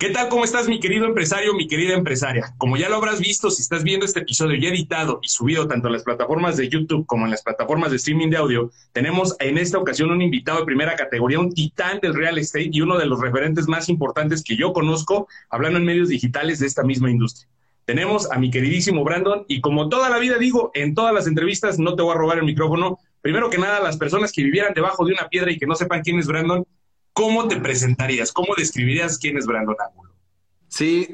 ¿Qué tal? ¿Cómo estás, mi querido empresario, mi querida empresaria? Como ya lo habrás visto, si estás viendo este episodio ya editado y subido tanto en las plataformas de YouTube como en las plataformas de streaming de audio, tenemos en esta ocasión un invitado de primera categoría, un titán del real estate y uno de los referentes más importantes que yo conozco hablando en medios digitales de esta misma industria. Tenemos a mi queridísimo Brandon y como toda la vida digo, en todas las entrevistas no te voy a robar el micrófono. Primero que nada, las personas que vivieran debajo de una piedra y que no sepan quién es Brandon, ¿cómo te presentarías? ¿Cómo describirías quién es Brandon Ángulo? Sí,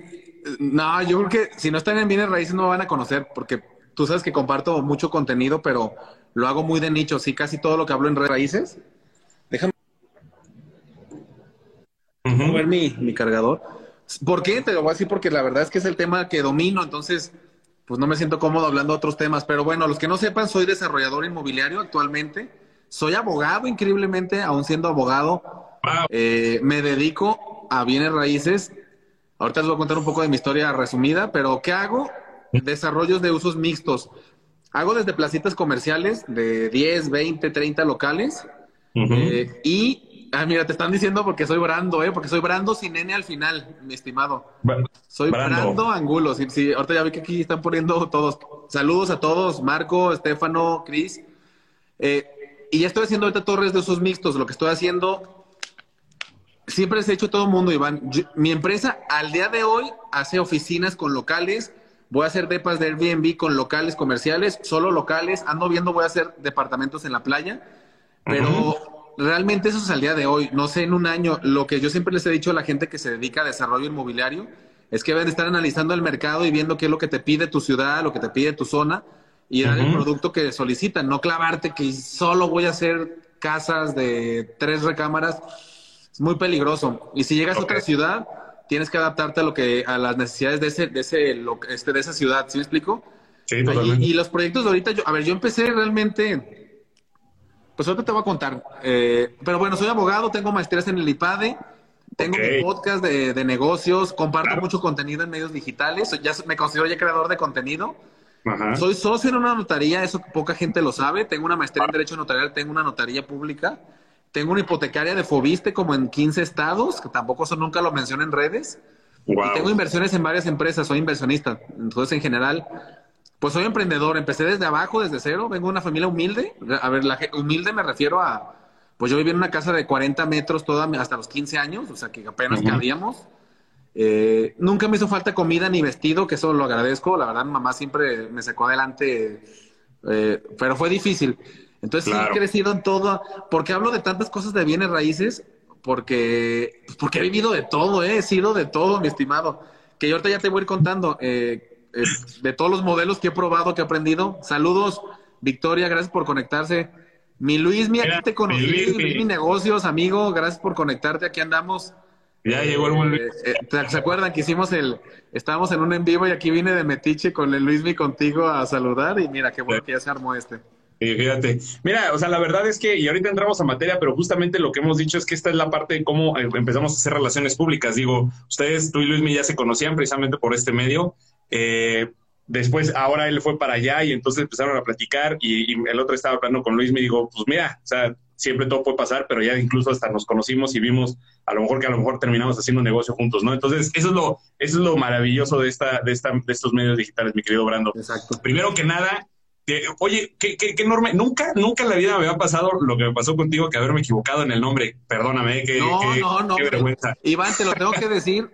no, yo creo que si no están en bienes raíces no me van a conocer porque tú sabes que comparto mucho contenido, pero lo hago muy de nicho. Sí, casi todo lo que hablo en redes raíces. Déjame ver mi, mi cargador. ¿Por qué? Te lo voy a decir porque la verdad es que es el tema que domino, entonces pues no me siento cómodo hablando de otros temas. Pero bueno, los que no sepan, soy desarrollador inmobiliario actualmente. Soy abogado, increíblemente, aún siendo abogado. Eh, me dedico a bienes raíces. Ahorita les voy a contar un poco de mi historia resumida, pero ¿qué hago? Desarrollos de usos mixtos. Hago desde placitas comerciales de 10, 20, 30 locales. Eh, y, ah, mira, te están diciendo porque soy Brando, ¿eh? Porque soy Brando sin N al final, mi estimado. soy Brando, Angulo. Sí, sí, ahorita ya vi que aquí están poniendo todos. Saludos a todos, Marco, Estefano, Cris. Eh, y ya estoy haciendo ahorita torres de usos mixtos. Lo que estoy haciendo, siempre se ha hecho todo el mundo, Iván. mi empresa al día de hoy hace oficinas con locales. Voy a hacer depas de Airbnb con locales comerciales, solo locales. Ando viendo, voy a hacer departamentos en la playa. Pero realmente eso es al día de hoy. No sé, en un año, lo que yo siempre les he dicho a la gente que se dedica a desarrollo inmobiliario es que deben estar analizando el mercado y viendo qué es lo que te pide tu ciudad, lo que te pide tu zona y dar el producto que solicitan, no clavarte que solo voy a hacer casas de tres recámaras, es muy peligroso. Y si llegas a otra ciudad, tienes que adaptarte a lo que a las necesidades de ese de ese este de esa ciudad, ¿sí me explico? Sí, totalmente. Y, los proyectos de ahorita, yo, a ver, yo empecé realmente, pues ahorita te voy a contar, eh, pero bueno, soy abogado, tengo maestrías en el IPADE, tengo un podcast de, de, negocios, comparto mucho contenido en medios digitales, ya me considero ya creador de contenido. Soy socio en una notaría, eso poca gente lo sabe. Tengo una maestría en Derecho Notarial, tengo una notaría pública. Tengo una hipotecaria de Fobiste como en 15 estados, que tampoco eso nunca lo menciono en redes. Y tengo inversiones en varias empresas, soy inversionista. Entonces, en general, pues soy emprendedor. Empecé desde abajo, desde cero. Vengo de una familia humilde. A ver, la humilde me refiero a, pues yo viví en una casa de 40 metros toda, hasta los 15 años, o sea que apenas cabíamos. Eh, nunca me hizo falta comida ni vestido, que eso lo agradezco. La verdad, mamá siempre me sacó adelante, eh, pero fue difícil. Entonces sí he crecido en todo. porque hablo de tantas cosas de bienes raíces? Porque, pues, porque he vivido de todo, ¿eh? he sido de todo, mi estimado. Que yo ahorita ya te voy a ir contando eh, de todos los modelos que he probado, que he aprendido. Saludos, Victoria, gracias por conectarse. Mi Luis, mi aquí te conocí, Luis, mi negocios, amigo, gracias por conectarte, aquí andamos. Ya llegó el buen eh, eh, ¿Se acuerdan que hicimos el... Estábamos en un en vivo y aquí vine de Metiche con el Luismi contigo a saludar y mira, qué bueno que ya se armó este. Sí, fíjate. Mira, o sea, la verdad es que, y ahorita entramos a materia, pero justamente lo que hemos dicho es que esta es la parte de cómo eh, empezamos a hacer relaciones públicas. Digo, ustedes, tú y Luismi ya se conocían precisamente por este medio. después, ahora él fue para allá y entonces empezaron a platicar y, y el otro estaba hablando con Luismi y digo, pues mira, o sea, siempre todo puede pasar, pero ya incluso hasta nos conocimos y vimos a lo mejor que a lo mejor terminamos haciendo un negocio juntos, ¿no? Entonces, eso es lo, eso es lo maravilloso de esta, de esta, de estos medios digitales, mi querido Brando. Exacto. Primero que nada, oye, qué, qué, enorme, nunca, nunca en la vida me había pasado lo que me pasó contigo, que haberme equivocado en el nombre. Perdóname, qué, no, no, qué vergüenza. Iván, te lo tengo que decir.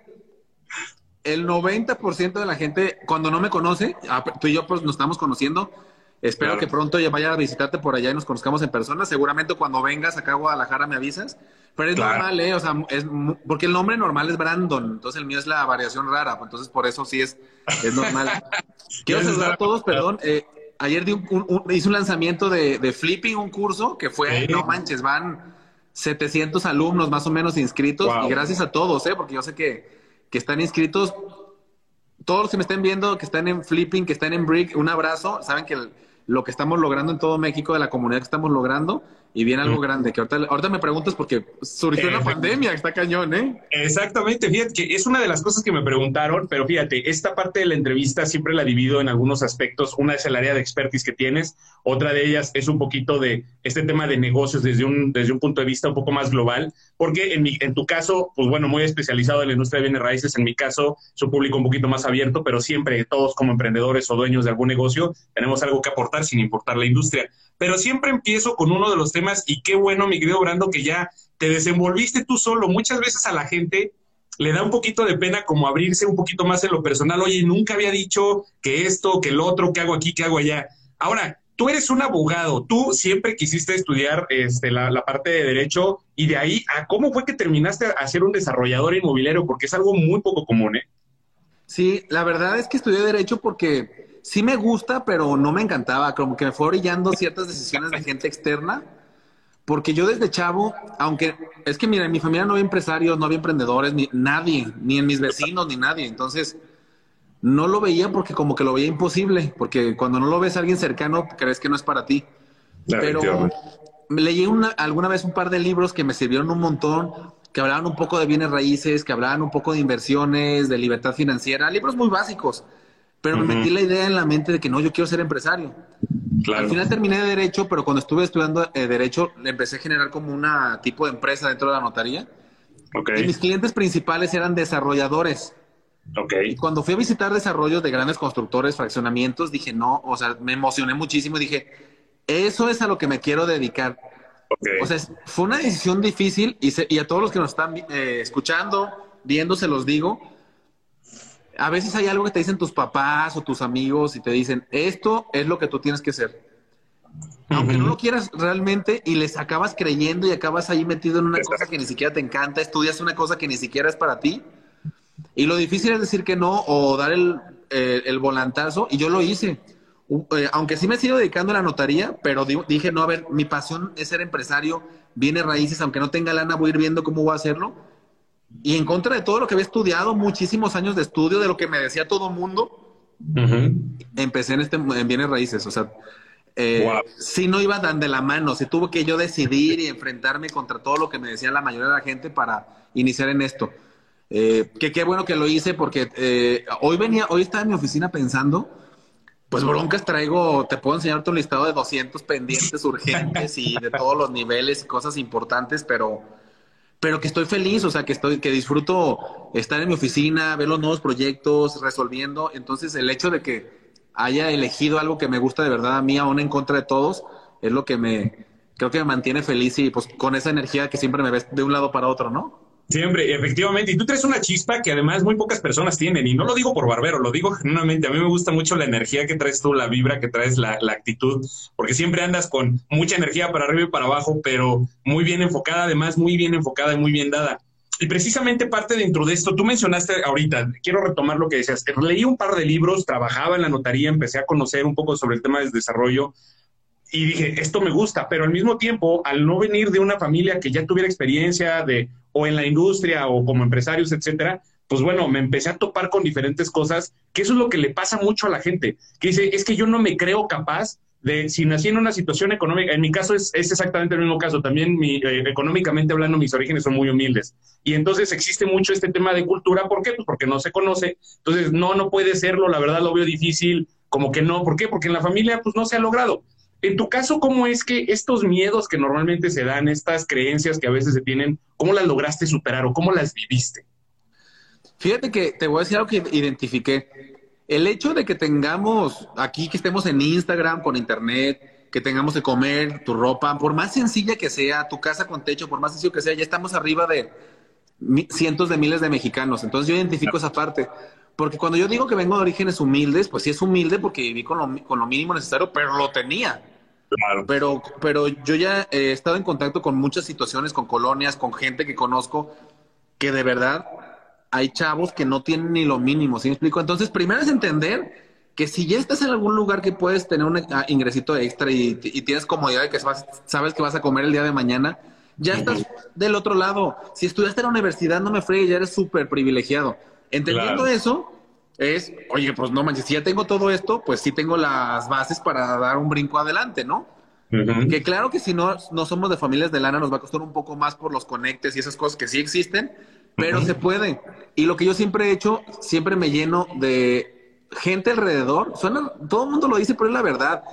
El 90% de la gente, cuando no me conoce, ah, tú y yo pues nos estamos conociendo, Espero que pronto ya vaya a visitarte por allá y nos conozcamos en persona. Seguramente cuando vengas acá a Guadalajara me avisas. Pero es normal, ¿eh? O sea, es, porque el nombre normal es Brandon, entonces el mío es la variación rara, entonces por eso sí es, es normal. Quiero saludar a todos, perdón. Eh, ayer di un, hice un lanzamiento de, de, Flipping, un curso que fue, no manches, van 700 alumnos más o menos inscritos y gracias a todos, ¿eh? Porque yo sé que, que están inscritos. Todos los que me estén viendo, que están en Flipping, que están en Brick, un abrazo. Saben que el, lo que estamos logrando en todo México, de la comunidad que estamos logrando, y viene algo grande, que ahorita, ahorita me preguntas porque surgió una pandemia, está cañón, ¿eh? Exactamente, fíjate que es una de las cosas que me preguntaron, pero fíjate, esta parte de la entrevista siempre la divido en algunos aspectos. Una es el área de expertise que tienes, otra de ellas es un poquito de este tema de negocios desde un, desde un punto de vista un poco más global, porque en, mi, en tu caso, pues bueno, muy especializado en la industria de bienes raíces, en mi caso, es un público un poquito más abierto, pero siempre todos como emprendedores o dueños de algún negocio tenemos algo que aportar sin importar la industria pero siempre empiezo con uno de los temas y qué bueno, mi querido Brando, que ya te desenvolviste tú solo. Muchas veces a la gente le da un poquito de pena como abrirse un poquito más en lo personal. Oye, nunca había dicho que esto, que el otro, que hago aquí, que hago allá. Ahora, tú eres un abogado, tú siempre quisiste estudiar este, la, la, parte de derecho y de ahí a cómo fue que terminaste a ser un desarrollador inmobiliario, porque es algo muy poco común, ¿eh? Sí, la verdad es que estudié derecho porque sí me gusta, pero no me encantaba, como que me fue orillando ciertas decisiones de gente externa, porque yo desde chavo, aunque es que mira, en mi familia no había empresarios, no había emprendedores, ni nadie, ni en mis vecinos, ni nadie, entonces no lo veía porque como que lo veía imposible, porque cuando no lo ves a alguien cercano, crees que no es para ti. pero leí una, alguna vez un par de libros que me sirvieron un montón, que hablaban un poco de bienes raíces, que hablaban un poco de inversiones, de libertad financiera, libros muy básicos pero me metí la idea en la mente de que no, yo quiero ser empresario. Al final terminé de Derecho, pero cuando estuve estudiando eh, Derecho, le empecé a generar como una tipo de empresa dentro de la notaría. Y mis clientes principales eran desarrolladores. Y cuando fui a visitar desarrollos de grandes constructores, fraccionamientos, dije, no, o sea, me emocioné muchísimo y dije, eso es a lo que me quiero dedicar. O sea, fue una decisión difícil y, y a todos los que nos están eh, escuchando, viendo, se los digo, a veces hay algo que te dicen tus papás o tus amigos y te dicen, esto es lo que tú tienes que hacer. Aunque no lo quieras realmente y les acabas creyendo y acabas ahí metido en una cosa que ni siquiera te encanta, estudias una cosa que ni siquiera es para ti. Y lo difícil es decir que no o dar el, eh, volantazo. Y yo lo hice. Eh, aunque sí me sigo dedicando a la notaría, pero dije, no, a ver, mi pasión es ser empresario, viene raíces, aunque no tenga lana, voy a ir viendo cómo voy a hacerlo y en contra de todo lo que había estudiado, muchísimos años de estudio, de lo que me decía todo mundo, empecé en, este, en bienes raíces. O sea, eh, si no iba tan de la mano, si tuve que yo decidir y enfrentarme contra todo lo que me decía la mayoría de la gente para iniciar en esto. Eh, que qué bueno que lo hice porque eh, hoy venía, hoy estaba en mi oficina pensando, pues broncas traigo, te puedo enseñar tu listado de 200 pendientes urgentes y de todos los niveles y cosas importantes, pero pero que estoy feliz, o sea, que estoy, que disfruto estar en mi oficina, ver los nuevos proyectos, resolviendo. Entonces, el hecho de que haya elegido algo que me gusta de verdad a mí, aún en contra de todos, es lo que me, creo que me mantiene feliz y pues con esa energía que siempre me ves de un lado para otro, ¿no? Siempre, efectivamente. Y tú traes una chispa que además muy pocas personas tienen. Y no lo digo por barbero, lo digo genuinamente. A mí me gusta mucho la energía que traes tú, la vibra que traes, la, la, actitud, porque siempre andas con mucha energía para arriba y para abajo, pero muy bien enfocada, además muy bien enfocada y muy bien dada. Y precisamente parte dentro de esto, tú mencionaste ahorita, quiero retomar lo que decías, leí un par de libros, trabajaba en la notaría, empecé a conocer un poco sobre el tema del desarrollo y dije, esto me gusta, pero al mismo tiempo, al no venir de una familia que ya tuviera experiencia de o en la industria o como empresarios, etcétera, pues bueno, me empecé a topar con diferentes cosas, que eso es lo que le pasa mucho a la gente, que dice, es que yo no me creo capaz de, si nací en una situación económica, en mi caso es, es exactamente el mismo caso, también mi, eh, económicamente hablando, mis orígenes son muy humildes. Y entonces existe mucho este tema de cultura, ¿por qué? Pues porque no se conoce, entonces no, no puede serlo, la verdad lo veo difícil, como que no, ¿por qué? Porque en la familia pues no se ha logrado. En tu caso, ¿cómo es que estos miedos que normalmente se dan, estas creencias que a veces se tienen, cómo las lograste superar o cómo las viviste? Fíjate que te voy a decir algo que identifiqué. El hecho de que tengamos aquí, que estemos en Instagram, con internet, que tengamos de comer, tu ropa, por más sencilla que sea, tu casa con techo, por más sencillo que sea, ya estamos arriba de cientos de miles de mexicanos. Entonces yo identifico esa parte. Porque cuando yo digo que vengo de orígenes humildes, pues sí es humilde porque viví con lo, mínimo necesario, pero lo tenía. Pero, pero yo ya he estado en contacto con muchas situaciones, con colonias, con gente que conozco, que de verdad hay chavos que no tienen ni lo mínimo, ¿sí me explico? Entonces, primero es entender que si ya estás en algún lugar que puedes tener un ah, ingresito extra y, tienes comodidad de que sabes que vas a comer el día de mañana, ya estás del otro lado. Si estudiaste en la universidad, no me fregues, ya eres súper privilegiado. Entendiendo eso, es, oye, pues no manches, si ya tengo todo esto, pues sí tengo las bases para dar un brinco adelante, ¿no? Que claro que si no, no somos de familias de lana, nos va a costar un poco más por los conectes y esas cosas que sí existen, pero se puede. Y lo que yo siempre he hecho, siempre me lleno de gente alrededor. Suena, todo el mundo lo dice, pero es la verdad.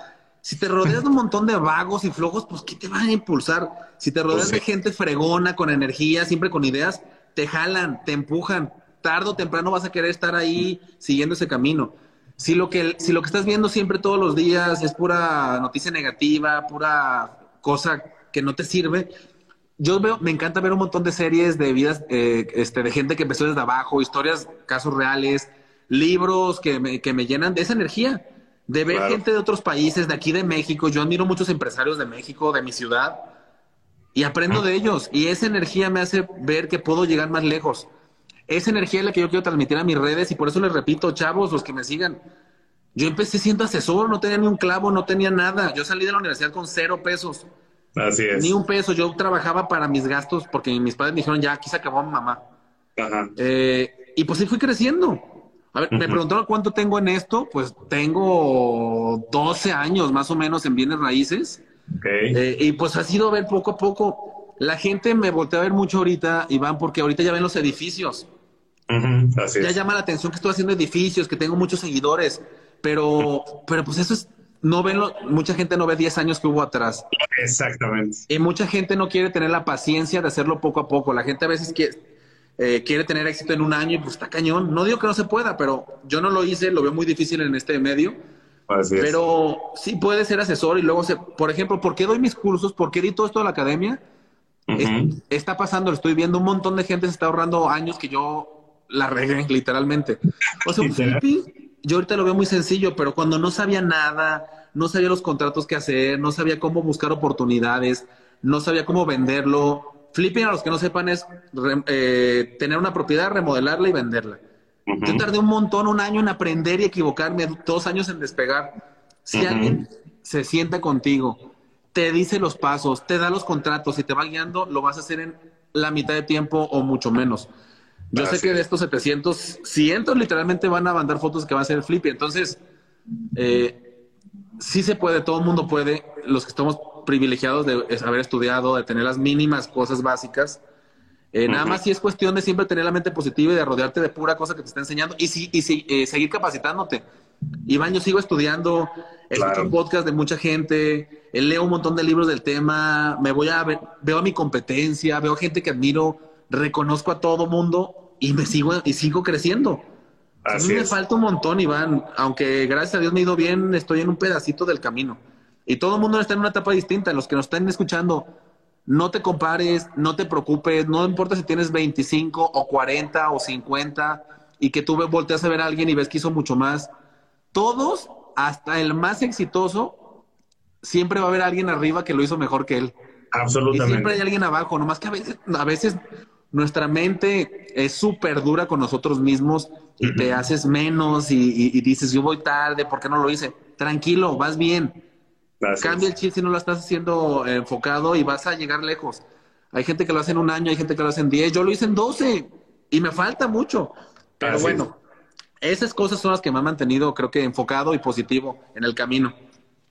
Si te rodeas de un montón de vagos y flojos, pues ¿qué te van a impulsar? Si te rodeas pues de gente fregona, con energía, siempre con ideas, te jalan, te empujan. Tardo o temprano vas a querer estar ahí siguiendo ese camino. Si lo que, si lo que estás viendo siempre todos los días es pura noticia negativa, pura cosa que no te sirve, yo veo, me encanta ver un montón de series de vidas, eh, este, de gente que empezó desde abajo, historias, casos reales, libros que me, que me llenan de esa energía, de ver gente de otros países, de aquí de México. Yo admiro muchos empresarios de México, de mi ciudad, y aprendo de ellos. Y esa energía me hace ver que puedo llegar más lejos. Esa energía es la que yo quiero transmitir a mis redes y por eso les repito, chavos, los que me sigan. Yo empecé siendo asesor, no tenía ni un clavo, no tenía nada. Yo salí de la universidad con cero pesos. Así es. Ni un peso. Yo trabajaba para mis gastos porque mis padres me dijeron, ya, aquí se acabó mi mamá. Ajá. Eh, y pues sí fui creciendo. A ver, me preguntaron cuánto tengo en esto. Pues tengo 12 años más o menos en bienes raíces. Okay. Eh, y pues ha sido ver poco a poco. La gente me voltea a ver mucho ahorita, Iván, porque ahorita ya ven los edificios ya llama la atención que estoy haciendo edificios, que tengo muchos seguidores, pero, pero pues eso es, no ven, mucha gente no ve 10 años que hubo atrás. Exactamente. Y mucha gente no quiere tener la paciencia de hacerlo poco a poco. La gente a veces quiere, eh, quiere tener éxito en un año y pues está cañón. No digo que no se pueda, pero yo no lo hice, lo veo muy difícil en este medio. pero sí puede ser asesor y luego, se, por ejemplo, ¿por qué doy mis cursos? ¿Por qué di todo esto a la academia? está pasando, lo estoy viendo, un montón de gente se está ahorrando años que yo la regué, literalmente. O sea, un flipping, yo ahorita lo veo muy sencillo, pero cuando no sabía nada, no sabía los contratos que hacer, no sabía cómo buscar oportunidades, no sabía cómo venderlo. Flipping, a los que no sepan, es eh, tener una propiedad, remodelarla y venderla. Yo tardé un montón, un año en aprender y equivocarme, dos años en despegar. Si alguien se sienta contigo, te dice los pasos, te da los contratos y te va guiando, lo vas a hacer en la mitad de tiempo o mucho menos. Yo sé que de estos 700, cientos literalmente van a mandar fotos que va a ser Flippy. Entonces, eh, sí se puede, todo el mundo puede. Los que estamos privilegiados de haber estudiado, de tener las mínimas cosas básicas. Eh, nada más si es cuestión de siempre tener la mente positiva y de rodearte de pura cosa que te está enseñando y, sí, y sí, eh, seguir capacitándote. Iván, yo sigo estudiando, escucho podcast de mucha gente, leo un montón de libros del tema, me voy a ver, veo a mi competencia, veo gente que admiro, reconozco a todo mundo y me sigo y sigo creciendo. a mí me falta un montón, Iván. Aunque gracias a Dios me he ido bien, estoy en un pedacito del camino. Y todo el mundo está en una etapa distinta. Los que nos están escuchando, no te compares, no te preocupes, no importa si tienes 25 o 40 o 50 y que tú volteas a ver a alguien y ves que hizo mucho más. Todos, hasta el más exitoso, siempre va a haber alguien arriba que lo hizo mejor que él. Absolutamente. Y siempre hay alguien abajo, nomás que a veces, a veces nuestra mente es súper dura con nosotros mismos y te haces menos y, dices, yo voy tarde, ¿por qué no lo hice? Tranquilo, vas bien. Cambia el chip si no lo estás haciendo enfocado y vas a llegar lejos. Hay gente que lo hace en un año, hay gente que lo hace en 10, yo lo hice en 12 y me falta mucho. Pero bueno, esas cosas son las que me han mantenido, creo que enfocado y positivo en el camino.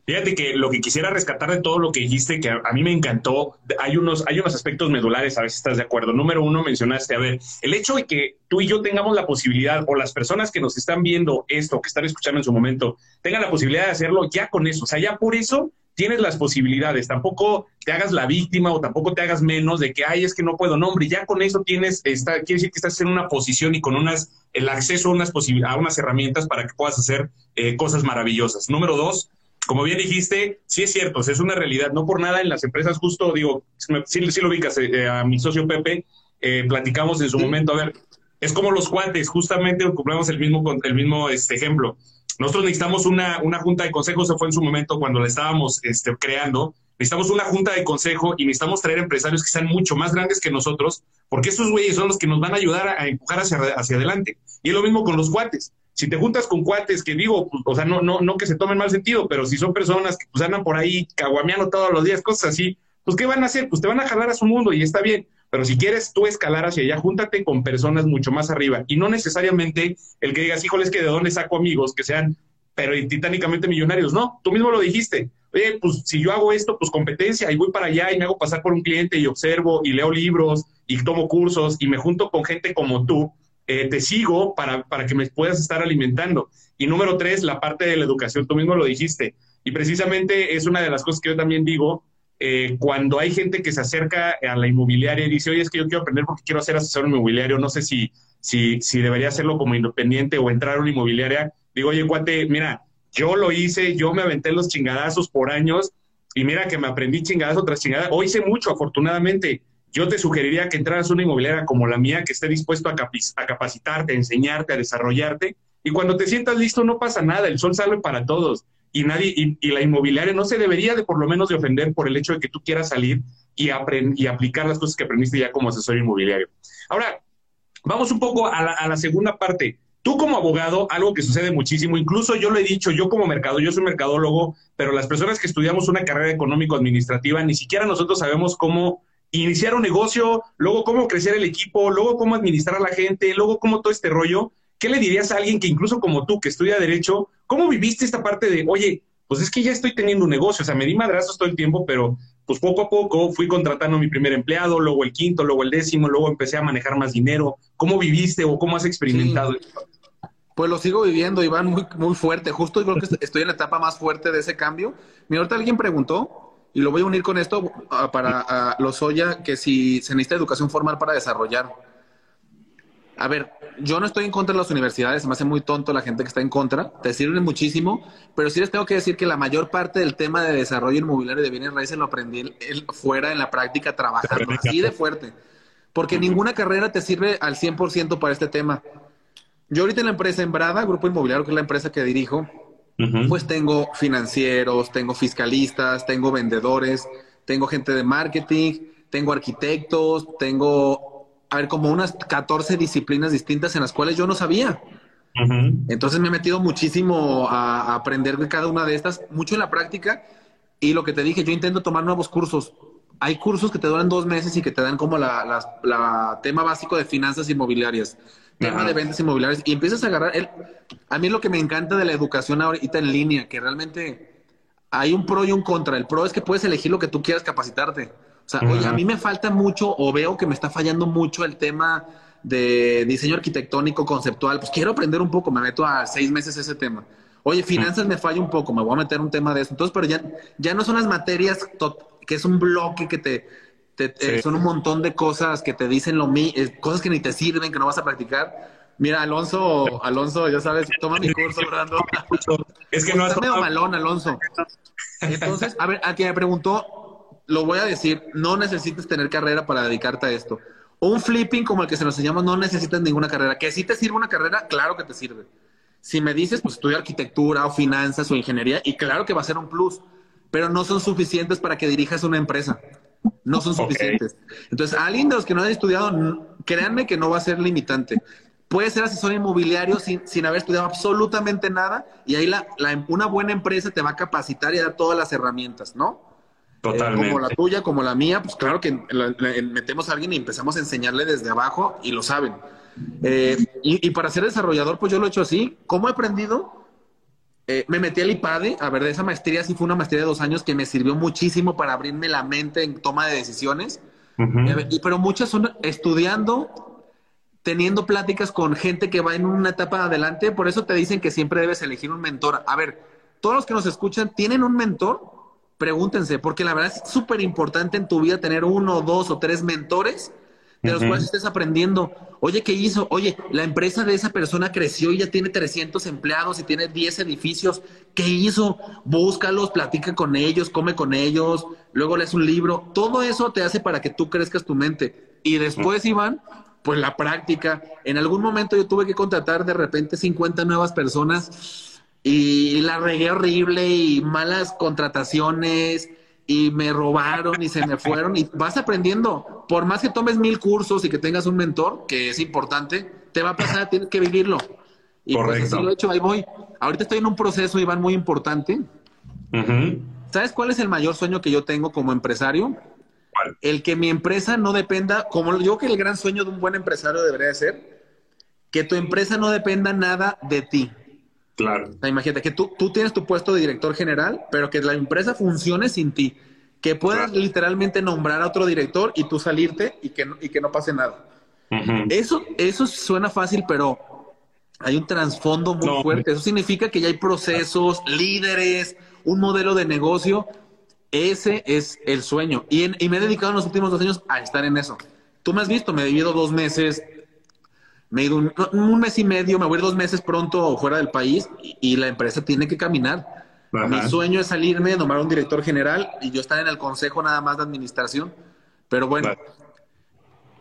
Fíjate que lo que quisiera rescatar de todo lo que dijiste, que a, mí me encantó, hay unos, hay unos aspectos medulares, a ver si estás de acuerdo. Número uno, mencionaste, a ver, el hecho de que tú y yo tengamos la posibilidad, o las personas que nos están viendo esto, que están escuchando en su momento, tengan la posibilidad de hacerlo ya con eso. O sea, ya por eso tienes las posibilidades. Tampoco te hagas la víctima o tampoco te hagas menos de que, ay, es que no puedo. No, hombre, ya con eso tienes, está, quiere decir que estás en una posición y con unas, el acceso a unas, a unas herramientas para que puedas hacer eh, cosas maravillosas. Número dos, como bien dijiste, sí es cierto, es una realidad. No por nada en las empresas, justo digo, sí, sí lo ubicas eh, a mi socio Pepe, eh, platicamos en su momento, a ver, es como los cuates, justamente ocupamos el mismo, el mismo este, ejemplo. Nosotros necesitamos una, una junta de consejo, se fue en su momento cuando la estábamos este, creando. Necesitamos una junta de consejo y necesitamos traer empresarios que sean mucho más grandes que nosotros, porque esos güeyes son los que nos van a ayudar a, empujar hacia, hacia adelante. Y es lo mismo con los cuates si te juntas con cuates que digo, pues, o sea, no, no, no que se tomen mal sentido, pero si son personas que pues andan por ahí caguameando todos los días, cosas así, pues ¿qué van a hacer? Pues te van a jalar a su mundo y está bien. Pero si quieres tú escalar hacia allá, júntate con personas mucho más arriba. Y no necesariamente el que digas, híjole, es que de dónde saco amigos que sean pero titánicamente millonarios. No, tú mismo lo dijiste. oye, pues si yo hago esto, pues competencia, y voy para allá y me hago pasar por un cliente y observo y leo libros y tomo cursos y me junto con gente como tú, eh, te sigo para, para que me puedas estar alimentando. Y número tres, la parte de la educación, tú mismo lo dijiste. Y precisamente es una de las cosas que yo también digo, eh, cuando hay gente que se acerca a la inmobiliaria y dice, oye, es que yo quiero aprender porque quiero ser asesor inmobiliario, no sé si, si, si debería hacerlo como independiente o entrar a una inmobiliaria, digo, oye, cuate, mira, yo lo hice, yo me aventé los chingadazos por años y mira que me aprendí chingadazo tras chingada. Hoy sé mucho, afortunadamente. Yo te sugeriría que entraras a una inmobiliaria como la mía, que esté dispuesto a, capacitarte, a enseñarte, a desarrollarte. Y cuando te sientas listo, no pasa nada, el sol sale para todos y nadie y, la inmobiliaria no se debería de por lo menos de ofender por el hecho de que tú quieras salir y, y aplicar las cosas que aprendiste ya como asesor inmobiliario. Ahora, vamos un poco a la, a la, segunda parte. Tú como abogado, algo que sucede muchísimo, incluso yo lo he dicho, yo como mercado, yo soy mercadólogo, pero las personas que estudiamos una carrera económico-administrativa, ni siquiera nosotros sabemos cómo iniciar un negocio, luego cómo crecer el equipo, luego cómo administrar a la gente, luego cómo todo este rollo. ¿qué le dirías a alguien que incluso como tú, que estudia Derecho, cómo viviste esta parte de, oye, pues es que ya estoy teniendo un negocio, o sea, me di madrazos todo el tiempo, pero pues poco a poco fui contratando a mi primer empleado, luego el quinto, luego el décimo, luego empecé a manejar más dinero. ¿Cómo viviste o cómo has experimentado Pues lo sigo viviendo, Iván, muy, muy fuerte. Justo creo que estoy en la etapa más fuerte de ese cambio. Mira, ahorita alguien preguntó, y lo voy a unir con esto ah, para los Lozoya, que si se necesita educación formal para desarrollar. A ver, yo no estoy en contra de las universidades, se me hace muy tonto la gente que está en contra, te sirven muchísimo, pero sí les tengo que decir que la mayor parte del tema de desarrollo inmobiliario de bienes raíces lo aprendí fuera en la práctica trabajando, así de fuerte, porque ninguna carrera te sirve al 100% para este tema. Yo ahorita en la empresa Embrada, Grupo Inmobiliario, que es la empresa que dirijo, pues tengo financieros, tengo fiscalistas, tengo vendedores, tengo gente de marketing, tengo arquitectos, tengo a ver, como unas 14 disciplinas distintas en las cuales yo no sabía. Entonces me he metido muchísimo a, aprender de cada una de estas, mucho en la práctica. Y lo que te dije, yo intento tomar nuevos cursos. Hay cursos que te duran dos meses y que te dan como la, tema básico de finanzas inmobiliarias, tema de ventas inmobiliarias. Y empiezas a agarrar. El, a mí lo que me encanta de la educación ahorita en línea, que realmente hay un pro y un contra. El pro es que puedes elegir lo que tú quieras capacitarte. O sea, oye, a mí me falta mucho o veo que me está fallando mucho el tema de diseño arquitectónico conceptual. Pues quiero aprender un poco, me meto a seis meses ese tema. Oye, finanzas me falla un poco, me voy a meter un tema de eso. Entonces, pero ya, ya no son las materias que es un bloque que te, eh, son un montón de cosas que te dicen lo mismo, eh, cosas que ni te sirven, que no vas a practicar. Mira, Alonso, Alonso, ya sabes, toma mi curso, Brando. Es que no has medio malón, Alonso. Entonces, a ver, a quien me preguntó, lo voy a decir, no necesitas tener carrera para dedicarte a esto. Un flipping como el que se nos llama, no necesitas ninguna carrera. Que si te sirve una carrera, claro que te sirve. Si me dices, pues estudia arquitectura o finanzas o ingeniería, y claro que va a ser un plus, pero no son suficientes para que dirijas una empresa. No son suficientes. Entonces, alguien de los que no haya estudiado, créanme que no va a ser limitante. Puede ser asesor inmobiliario sin, sin haber estudiado absolutamente nada y ahí la, una buena empresa te va a capacitar y dar todas las herramientas, ¿no? Totalmente. como la tuya, como la mía, pues claro que metemos a alguien y empezamos a enseñarle desde abajo y lo saben. Eh, y, para ser desarrollador, pues yo lo he hecho así. ¿Cómo he aprendido? Eh, me metí al IPADE, a ver, de esa maestría sí fue una maestría de dos años que me sirvió muchísimo para abrirme la mente en toma de decisiones. y, pero muchas son estudiando, teniendo pláticas con gente que va en una etapa adelante. Por eso te dicen que siempre debes elegir un mentor. A ver, todos los que nos escuchan, ¿tienen un mentor? pregúntense, porque la verdad es súper importante en tu vida tener uno, dos o tres mentores de los cuales estés aprendiendo. Oye, ¿qué hizo? Oye, la empresa de esa persona creció y ya tiene 300 empleados y tiene 10 edificios. ¿Qué hizo? Búscalos, platica con ellos, come con ellos, luego lees un libro. Todo eso te hace para que tú crezcas tu mente. Y después, Iván, pues la práctica. En algún momento yo tuve que contratar de repente 50 nuevas personas y la regué horrible y malas contrataciones y me robaron y se me fueron y vas aprendiendo. Por más que tomes mil cursos y que tengas un mentor, que es importante, te va a pasar, tienes que vivirlo. Y pues así lo he hecho, ahí voy. Ahorita estoy en un proceso, Iván, muy importante. ¿Sabes cuál es el mayor sueño que yo tengo como empresario? El que mi empresa no dependa, como yo que el gran sueño de un buen empresario debería ser, que tu empresa no dependa nada de ti. Claro. imagínate que tú, tú tienes tu puesto de director general, pero que la empresa funcione sin ti. Que puedas literalmente nombrar a otro director y tú salirte y que no, y que no pase nada. eso, eso suena fácil, pero hay un trasfondo muy fuerte. Eso significa que ya hay procesos, líderes, un modelo de negocio. Ese es el sueño. Y, y me he dedicado en los últimos dos años a estar en eso. Tú me has visto, me he vivido dos meses me he ido un, mes y medio, me voy a ir dos meses pronto fuera del país y, la empresa tiene que caminar. Mi sueño es salirme, nomar un director general y yo estar en el consejo nada más de administración. Pero bueno,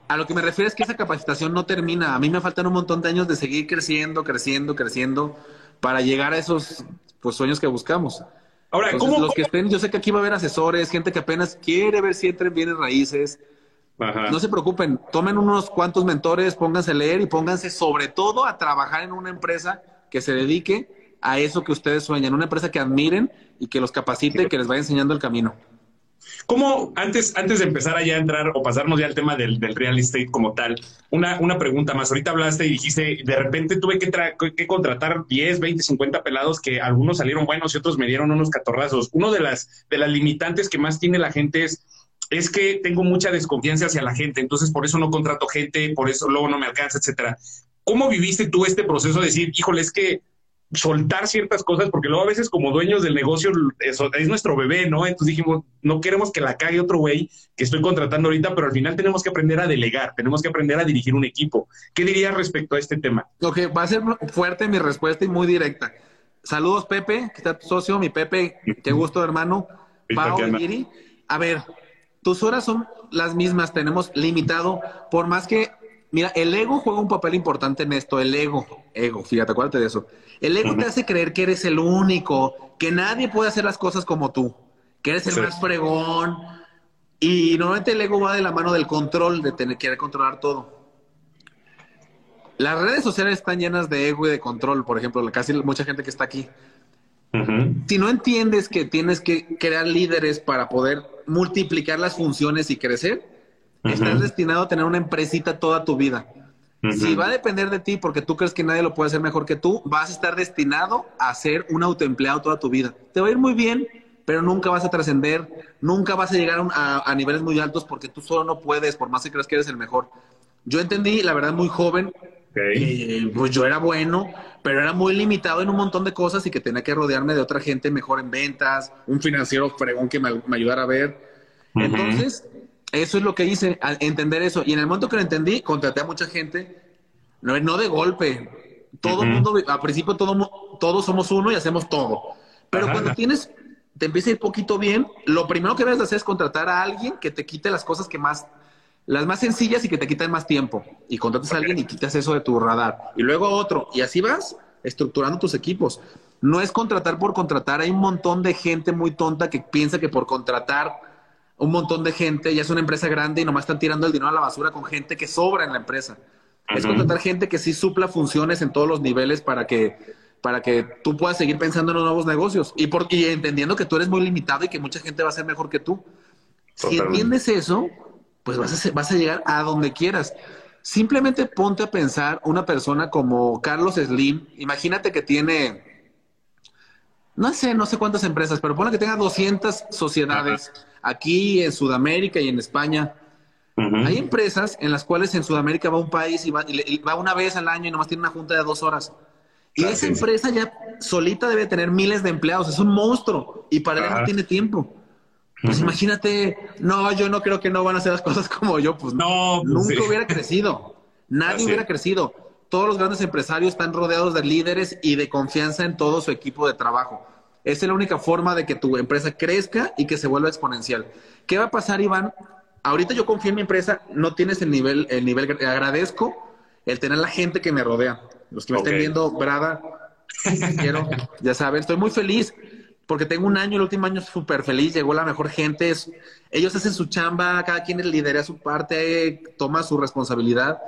a lo que me refiero es que esa capacitación no termina. A mí me faltan un montón de años de seguir creciendo, creciendo, creciendo para llegar a esos pues, sueños que buscamos. Ahora, ¿cómo, los que estén, yo sé que aquí va a haber asesores, gente que apenas quiere ver si entren bienes raíces, no se preocupen, tomen unos cuantos mentores, pónganse a leer y pónganse sobre todo a trabajar en una empresa que se dedique a eso que ustedes sueñan, una empresa que admiren y que los capacite y que les vaya enseñando el camino. ¿Cómo, antes, antes de empezar allá a entrar o pasarnos ya al tema del, real estate como tal, una, una pregunta más. Ahorita hablaste y dijiste, de repente tuve que, que contratar 10, 20, 50 pelados que algunos salieron buenos y otros me dieron unos catorrazos. Uno de las, de las limitantes que más tiene la gente es es que tengo mucha desconfianza hacia la gente, entonces por eso no contrato gente, por eso luego no me alcanza, etcétera. ¿Cómo viviste tú este proceso de decir, híjole, es que soltar ciertas cosas, porque luego a veces como dueños del negocio eso es nuestro bebé, ¿no? Entonces dijimos, no queremos que la cague otro güey que estoy contratando ahorita, pero al final tenemos que aprender a delegar, tenemos que aprender a dirigir un equipo. ¿Qué dirías respecto a este tema? Ok, va a ser fuerte mi respuesta y muy directa. Saludos, Pepe, que está tu socio, mi Pepe, qué gusto, hermano. Pau, A ver, tus horas son las mismas, tenemos limitado, por más que, mira, el ego juega un papel importante en esto, el ego, ego, fíjate, acuérdate de eso. El ego te hace creer que eres el único, que nadie puede hacer las cosas como tú, que eres el más fregón. Y normalmente el ego va de la mano del control, de tener querer controlar todo. Las redes sociales están llenas de ego y de control, por ejemplo, casi mucha gente que está aquí. Si no entiendes que tienes que crear líderes para poder multiplicar las funciones y crecer, estás destinado a tener una empresita toda tu vida. Si va a depender de ti porque tú crees que nadie lo puede hacer mejor que tú, vas a estar destinado a ser un autoempleado toda tu vida. Te va a ir muy bien, pero nunca vas a trascender, nunca vas a llegar a, niveles muy altos porque tú solo no puedes, por más que creas que eres el mejor. Yo entendí, la verdad, muy joven, pues yo era bueno, pero era muy limitado en un montón de cosas y que tenía que rodearme de otra gente mejor en ventas, un financiero fregón que me, ayudara a ver. Entonces, eso es lo que hice, entender eso. Y en el momento que lo entendí, contraté a mucha gente, no, no de golpe. Todo el mundo, al principio todo, todos somos uno y hacemos todo. Pero cuando tienes, te empieza a ir poquito bien, lo primero que debes hacer es contratar a alguien que te quite las cosas que más las más sencillas y que te quitan más tiempo. Y contratas a alguien y quitas eso de tu radar. Y luego otro. Y así vas estructurando tus equipos. No es contratar por contratar. Hay un montón de gente muy tonta que piensa que por contratar un montón de gente ya es una empresa grande y nomás están tirando el dinero a la basura con gente que sobra en la empresa. Es contratar gente que sí supla funciones en todos los niveles para que, para que tú puedas seguir pensando en los nuevos negocios y, por, y entendiendo que tú eres muy limitado y que mucha gente va a ser mejor que tú. Si entiendes eso, pues vas a, vas a llegar a donde quieras. Simplemente ponte a pensar una persona como Carlos Slim, imagínate que tiene, no sé, no sé cuántas empresas, pero pone que tenga 200 sociedades aquí en Sudamérica y en España. Hay empresas en las cuales en Sudamérica va un país y va, va, una vez al año y nomás tiene una junta de dos horas. Y esa empresa ya solita debe tener miles de empleados, es un monstruo y para él no tiene tiempo. Pues imagínate, no, yo no creo que no van a hacer las cosas como yo, pues no, pues nunca hubiera crecido, nadie hubiera crecido. Todos los grandes empresarios están rodeados de líderes y de confianza en todo su equipo de trabajo. Esa es la única forma de que tu empresa crezca y que se vuelva exponencial. ¿Qué va a pasar, Iván? Ahorita yo confío en mi empresa, no tienes el nivel, el nivel, agradezco el tener la gente que me rodea. Los que me estén viendo, Brada, quiero, ya saben, estoy muy feliz porque tengo un año, el último año súper feliz, llegó la mejor gente, ellos hacen su chamba, cada quien lidera su parte, toma su responsabilidad.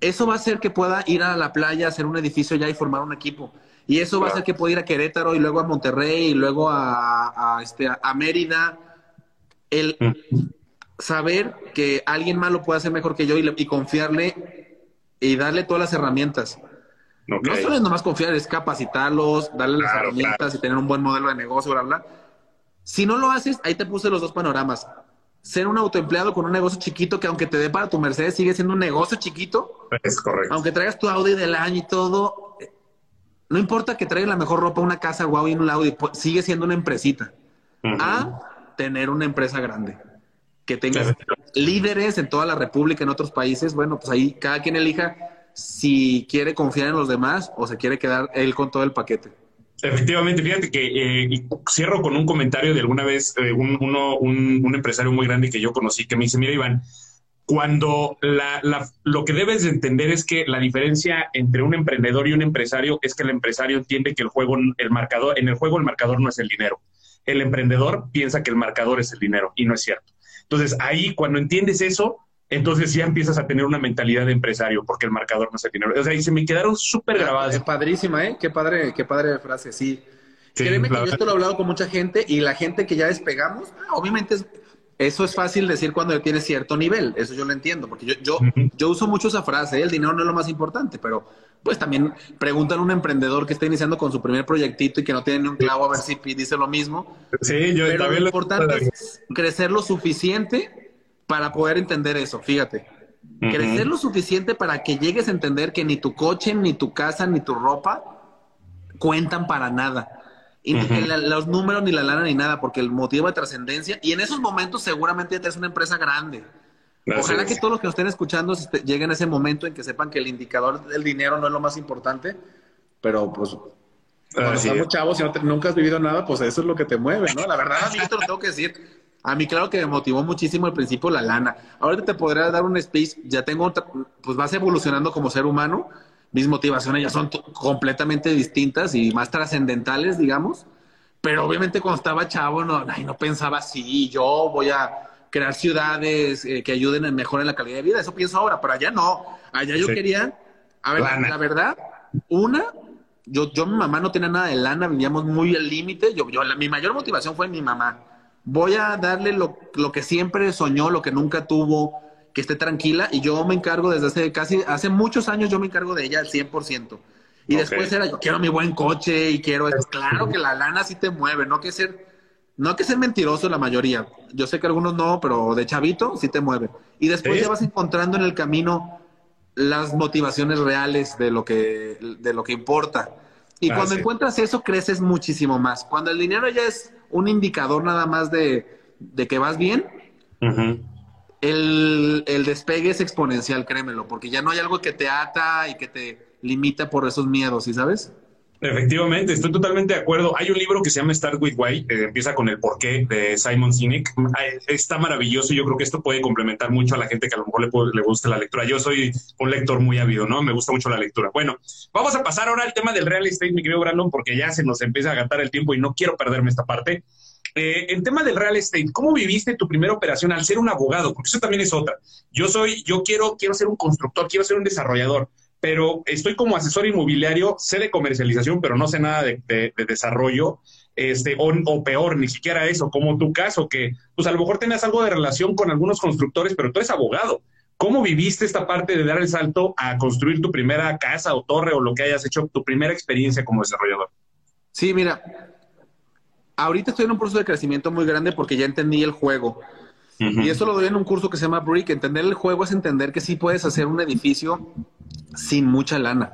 Eso va a hacer que pueda ir a la playa, hacer un edificio ya y formar un equipo. Y eso va a hacer que pueda ir a Querétaro y luego a Monterrey y luego a, este, a Mérida. El saber que alguien más lo puede hacer mejor que yo y, y confiarle y darle todas las herramientas. No solo es nomás confiar, es capacitarlos, darles las herramientas y tener un buen modelo de negocio, bla, bla. Si no lo haces, ahí te puse los dos panoramas. Ser un autoempleado con un negocio chiquito que aunque te dé para tu Mercedes, sigue siendo un negocio chiquito. Es correcto. Aunque traigas tu Audi del año y todo, no importa que traigas la mejor ropa, una casa guau y un Audi, pues, sigue siendo una empresita. A tener una empresa grande. Que tengas líderes en toda la República, en otros países. Bueno, pues ahí cada quien elija si quiere confiar en los demás o se quiere quedar él con todo el paquete. Efectivamente, fíjate que eh, cierro con un comentario de alguna vez eh, un, uno, un, empresario muy grande que yo conocí que me dice, mira Iván, cuando la, lo que debes de entender es que la diferencia entre un emprendedor y un empresario es que el empresario entiende que el juego, el marcador, en el juego el marcador no es el dinero. El emprendedor piensa que el marcador es el dinero y no es cierto. Entonces ahí cuando entiendes eso, entonces ya empiezas a tener una mentalidad de empresario, porque el marcador no se tiene. O sea, y se me quedaron súper grabadas. Es padrísima, ¿eh? Qué padre, qué padre frase, sí. Créeme que yo esto lo he hablado con mucha gente y la gente que ya despegamos, ah, obviamente eso es fácil decir cuando tienes cierto nivel, eso yo lo entiendo, porque yo, yo, yo uso mucho esa frase, ¿eh? el dinero no es lo más importante, pero pues también preguntan a un emprendedor que está iniciando con su primer proyectito y que no tiene ni un clavo a ver si dice lo mismo. Sí, yo pero lo importante es crecer lo suficiente para poder entender eso, fíjate. Crecer lo suficiente para que llegues a entender que ni tu coche, ni tu casa, ni tu ropa cuentan para nada. Y los números, ni la lana, ni nada, porque el motivo de trascendencia. Y en esos momentos seguramente ya tienes una empresa grande. Ojalá que todos los que nos estén escuchando lleguen a ese momento en que sepan que el indicador del dinero no es lo más importante, pero pues cuando estamos chavos y no nunca has vivido nada, pues eso es lo que te mueve, ¿no? La verdad, a mí te lo tengo que decir. A mí, claro que me motivó muchísimo al principio la lana. Ahorita te podría dar un space, ya tengo, otra, pues vas evolucionando como ser humano. Mis motivaciones ya son completamente distintas y más trascendentales, digamos. Pero obviamente cuando estaba chavo, no, no pensaba así, yo voy a crear ciudades eh, que ayuden en mejorar la calidad de vida. Eso pienso ahora, pero allá no. Allá yo quería, a ver, la verdad, una, yo, yo, mi mamá no tenía nada de lana, vivíamos muy al límite. Yo, yo, mi mayor motivación fue mi mamá voy a darle lo, que siempre soñó, lo que nunca tuvo, que esté tranquila y yo me encargo desde hace casi, hace muchos años yo me encargo de ella al 100%. Y después era, yo quiero mi buen coche y quiero, es claro que la lana sí te mueve, no que ser, no que ser mentiroso la mayoría. Yo sé que algunos no, pero de chavito sí te mueve. Y después ya vas encontrando en el camino las motivaciones reales de lo que, de lo que importa. Y cuando encuentras eso, creces muchísimo más. Cuando el dinero ya es un indicador nada más de, que vas bien, el, despegue es exponencial, créemelo, porque ya no hay algo que te ata y que te limita por esos miedos, ¿sí sabes? Efectivamente, estoy totalmente de acuerdo. Hay un libro que se llama Start with Why, empieza con el porqué de Simon Sinek. Está maravilloso y yo creo que esto puede complementar mucho a la gente que a lo mejor le, le guste la lectura. Yo soy un lector muy ávido, ¿no? Me gusta mucho la lectura. Bueno, vamos a pasar ahora al tema del real estate, mi querido Brandon, porque ya se nos empieza a gastar el tiempo y no quiero perderme esta parte. Eh, el tema del real estate, ¿cómo viviste tu primera operación al ser un abogado? Porque eso también es otra. Yo soy, yo quiero, quiero ser un constructor, quiero ser un desarrollador pero estoy como asesor inmobiliario, sé de comercialización, pero no sé nada de, desarrollo, este, o, peor, ni siquiera eso, como tu caso, que pues a lo mejor tenías algo de relación con algunos constructores, pero tú eres abogado. ¿Cómo viviste esta parte de dar el salto a construir tu primera casa o torre o lo que hayas hecho, tu primera experiencia como desarrollador? Sí, mira, ahorita estoy en un proceso de crecimiento muy grande porque ya entendí el juego. Y eso lo doy en un curso que se llama Brick. Entender el juego es entender que sí puedes hacer un edificio sin mucha lana.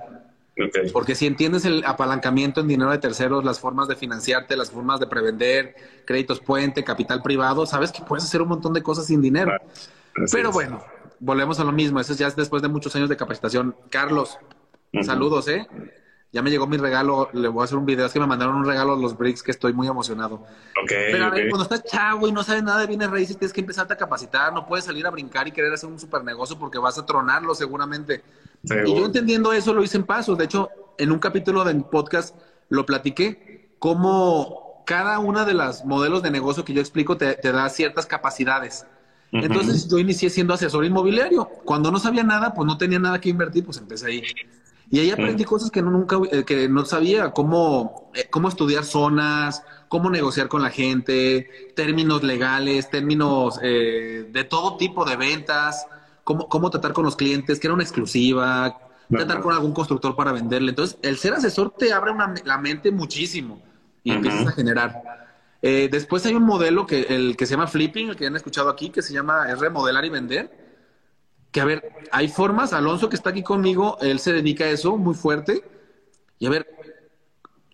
Porque si entiendes el apalancamiento en dinero de terceros, las formas de financiarte, las formas de prevender, créditos puente, capital privado, sabes que puedes hacer un montón de cosas sin dinero. Pero bueno, volvemos a lo mismo. Eso ya es después de muchos años de capacitación. Carlos, saludos, ¿eh? Ya me llegó mi regalo, le voy a hacer un video. Es que me mandaron un regalo a los bricks que estoy muy emocionado. Pero a ver, cuando estás chavo y no sabes nada de bienes raíces, tienes que empezarte a capacitar. No puedes salir a brincar y querer hacer un super negocio porque vas a tronarlo seguramente. Y yo entendiendo eso lo hice en pasos. De hecho, en un capítulo del podcast lo platiqué, cómo cada una de las modelos de negocio que yo explico te, da ciertas capacidades. Entonces yo inicié siendo asesor inmobiliario. Cuando no sabía nada, pues no tenía nada que invertir, pues empecé ahí. Y ahí aprendí cosas que no, nunca, eh, que no sabía, cómo, eh, cómo estudiar zonas, cómo negociar con la gente, términos legales, términos eh, de todo tipo de ventas, cómo, cómo tratar con los clientes, que era una exclusiva, tratar con algún constructor para venderle. Entonces, el ser asesor te abre la mente muchísimo y empiezas a generar. Eh, después hay un modelo que, el que se llama flipping, el que han escuchado aquí, que se llama es remodelar y vender. Que a ver, hay formas, Alonso que está aquí conmigo, él se dedica a eso muy fuerte. Y a ver,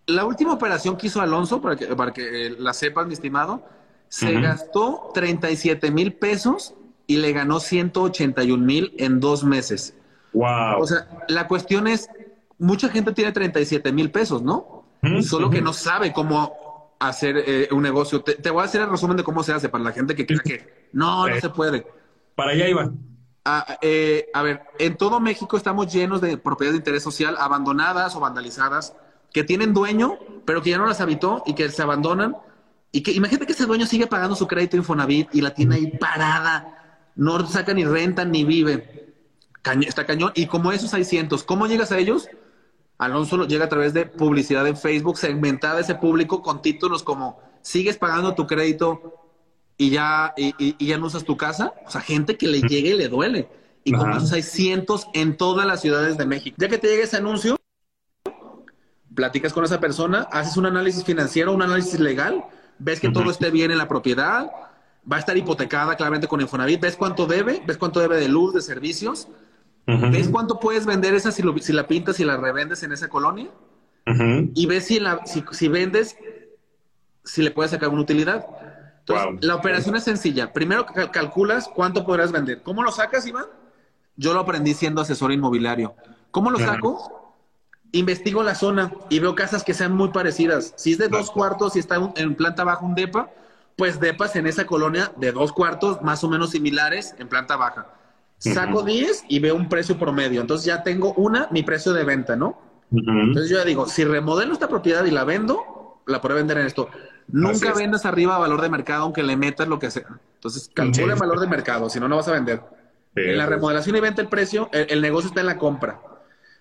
la última operación que hizo Alonso, para que, para que eh, la sepas, mi estimado, se gastó 37 mil pesos y le ganó 181 mil en dos meses. Wow. O sea, la cuestión es, mucha gente tiene 37 mil pesos, ¿no? Solo que no sabe cómo hacer eh, un negocio. Te, voy a hacer el resumen de cómo se hace para la gente que cree que no, no se puede. Para allá iba. Ah, eh, a ver, en todo México estamos llenos de propiedades de interés social abandonadas o vandalizadas que tienen dueño, pero que ya no las habitó y que se abandonan. Y que imagínate que ese dueño sigue pagando su crédito Infonavit y la tiene ahí parada no sacan ni rentan ni viven. está cañón. Y como esos hay cientos, ¿cómo llegas a ellos? Alonso llega a través de publicidad en Facebook, segmentada ese público con títulos como sigues pagando tu crédito y ya, y, ya no usas tu casa. O sea, gente que le llegue y le duele. Y como esos hay cientos en todas las ciudades de México. Ya que te llega ese anuncio, platicas con esa persona, haces un análisis financiero, un análisis legal, ves que todo esté bien en la propiedad, va a estar hipotecada claramente con Infonavit. ¿Ves cuánto debe? ¿Ves cuánto debe de luz, de servicios? ¿Ves cuánto puedes vender esa si, la pintas y la revendes en esa colonia? Y ves si, la, si, vendes, si le puedes sacar una utilidad. Entonces, la operación es sencilla. Primero calculas cuánto podrás vender. ¿Cómo lo sacas, Iván? Yo lo aprendí siendo asesor inmobiliario. ¿Cómo lo saco? Investigo la zona y veo casas que sean muy parecidas. Si es de dos cuartos y está en planta baja un DEPA, pues depas en esa colonia de dos cuartos más o menos similares en planta baja. Saco 10 y veo un precio promedio. Entonces ya tengo una, mi precio de venta, ¿no? Entonces yo ya digo, si remodelo esta propiedad y la vendo, la puedo vender en esto. Nunca vendas arriba a valor de mercado aunque le metas lo que sea. Entonces calcula el valor de mercado, si no, no vas a vender. En la remodelación y venta el precio, el, negocio está en la compra.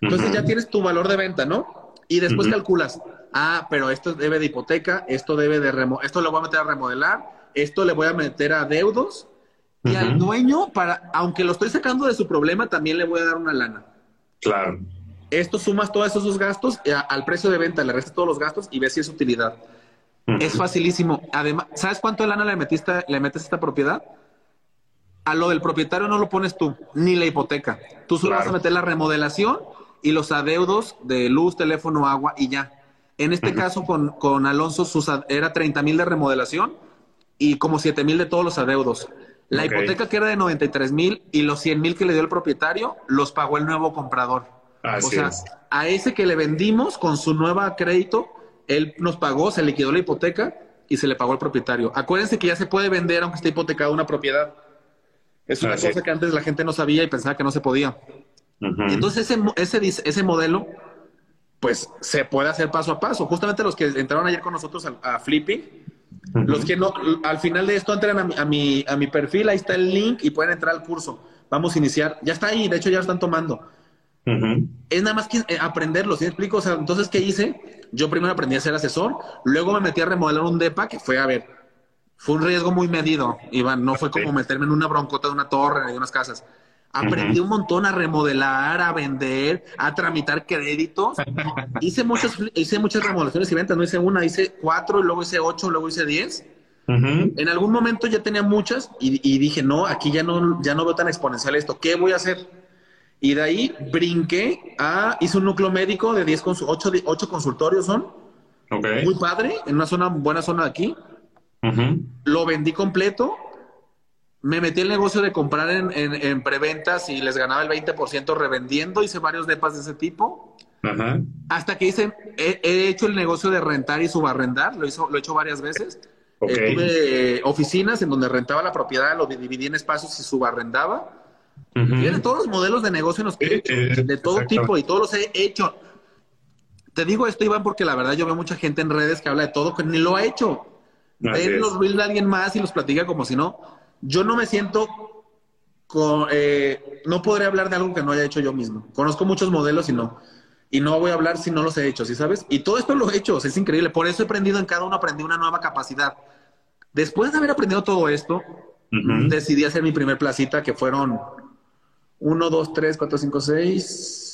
Entonces ya tienes tu valor de venta, ¿no? Y después calculas, ah, pero esto debe de hipoteca, esto debe de remo esto lo voy a meter a remodelar, esto le voy a meter a deudos y al dueño para, aunque lo estoy sacando de su problema, también le voy a dar una lana. Claro. Esto sumas todos esos gastos al precio de venta, le restas todos los gastos y ves si es utilidad. Es facilísimo. Además, ¿sabes cuánto de lana le metiste, le metes a esta propiedad? A lo del propietario no lo pones tú, ni la hipoteca. Tú solo vas a meter la remodelación y los adeudos de luz, teléfono, agua y ya. En este caso, con, con Alonso, sus, era 30 mil de remodelación y como 7 mil de todos los adeudos. La hipoteca que era de 93 mil y los 100 mil que le dio el propietario, los pagó el nuevo comprador. o sea, a ese que le vendimos con su nueva crédito, él nos pagó, se liquidó la hipoteca y se le pagó al propietario. Acuérdense que ya se puede vender aunque esté hipotecada una propiedad. Es una cosa que antes la gente no sabía y pensaba que no se podía. Entonces ese, ese, ese modelo pues se puede hacer paso a paso. Justamente los que entraron ayer con nosotros a, Flipping, los que no, al final de esto entran a mi, a mi, perfil, ahí está el link y pueden entrar al curso. Vamos a iniciar. Ya está ahí, de hecho ya lo están tomando. Es nada más que eh, aprenderlo, ¿sí me explico? O sea, entonces, ¿qué hice? Yo primero aprendí a ser asesor, luego me metí a remodelar un DEPA, que fue, a ver, fue un riesgo muy medido, Iván, no fue como meterme en una broncota de una torre, de unas casas. Aprendí un montón a remodelar, a vender, a tramitar créditos. hice muchas, hice muchas remodelaciones y ventas. No hice una, hice cuatro, y luego hice ocho, luego hice diez. En algún momento ya tenía muchas y, dije, no, aquí ya no, ya no veo tan exponencial esto. ¿Qué voy a hacer? Y de ahí brinqué a, hice un núcleo médico de 10 ocho, ocho consultorios son. Muy padre, en una zona, buena zona de aquí. Lo vendí completo me metí el negocio de comprar en, en, preventas y les ganaba el 20% revendiendo. Hice varios depas de ese tipo. Hasta que hice, he, hecho el negocio de rentar y subarrendar. Lo, hizo, lo he hecho varias veces. Eh, tuve oficinas en donde rentaba la propiedad, lo dividí en espacios y subarrendaba. Uh todos los modelos de negocio en los que he hecho, de todo tipo y todos los he hecho. Te digo esto, Iván, porque la verdad yo veo mucha gente en redes que habla de todo que ni lo ha hecho. Ven los reels de alguien más y los platica como si no yo no me siento, con, eh, no podré hablar de algo que no haya hecho yo mismo. Conozco muchos modelos y no. Y no voy a hablar si no los he hecho, ¿sí sabes? Y todo esto lo he hecho, es increíble. Por eso he aprendido en cada uno, aprendí una nueva capacidad. Después de haber aprendido todo esto, decidí hacer mi primer placita, que fueron 1, 2, 3, 4, 5, 6,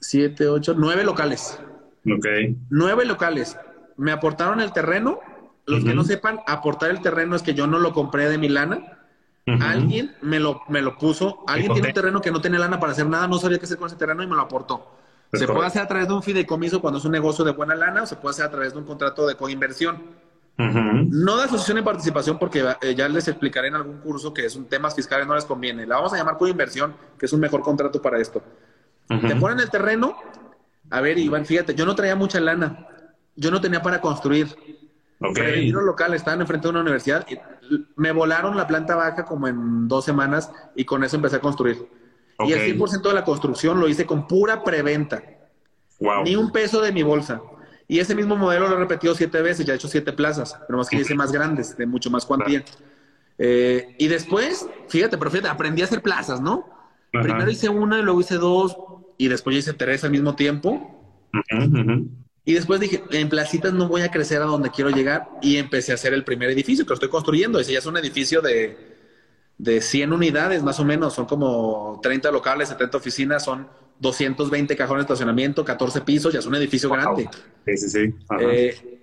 siete, ocho, nueve locales. Ok. Nueve locales. Me aportaron el terreno. Los que no sepan, aportar el terreno es que yo no lo compré de mi lana. Alguien me lo, me lo puso. Alguien tiene un terreno que no tiene lana para hacer nada, no sabía qué hacer con ese terreno y me lo aportó. se puede hacer a través de un fideicomiso cuando es un negocio de buena lana o se puede hacer a través de un contrato de coinversión. No de asociación de participación porque eh, ya les explicaré en algún curso que es un tema fiscal no les conviene. La vamos a llamar coinversión, que es un mejor contrato para esto. Te ponen el terreno. A ver, Iván, fíjate, yo no traía mucha lana. Yo no tenía para construir. Okay. los local, estaban enfrente de una universidad. Y me volaron la planta baja como en dos semanas y con eso empecé a construir. Y el 100% de la construcción lo hice con pura preventa. Ni un peso de mi bolsa. Y ese mismo modelo lo he repetido siete veces, ya he hecho siete plazas, pero más que hice más grandes, de mucho más cuantía. Eh, y después, fíjate, pero fíjate, aprendí a hacer plazas, ¿no? Primero hice una, y luego hice dos, y después hice tres al mismo tiempo. Y después dije, en placitas no voy a crecer a donde quiero llegar, y empecé a hacer el primer edificio que lo estoy construyendo. Ese ya es un edificio de, de 100 unidades, más o menos, son como 30 locales, 70 oficinas, son 220 cajones de estacionamiento, 14 pisos, ya es un edificio grande. Sí, sí, sí. Eh,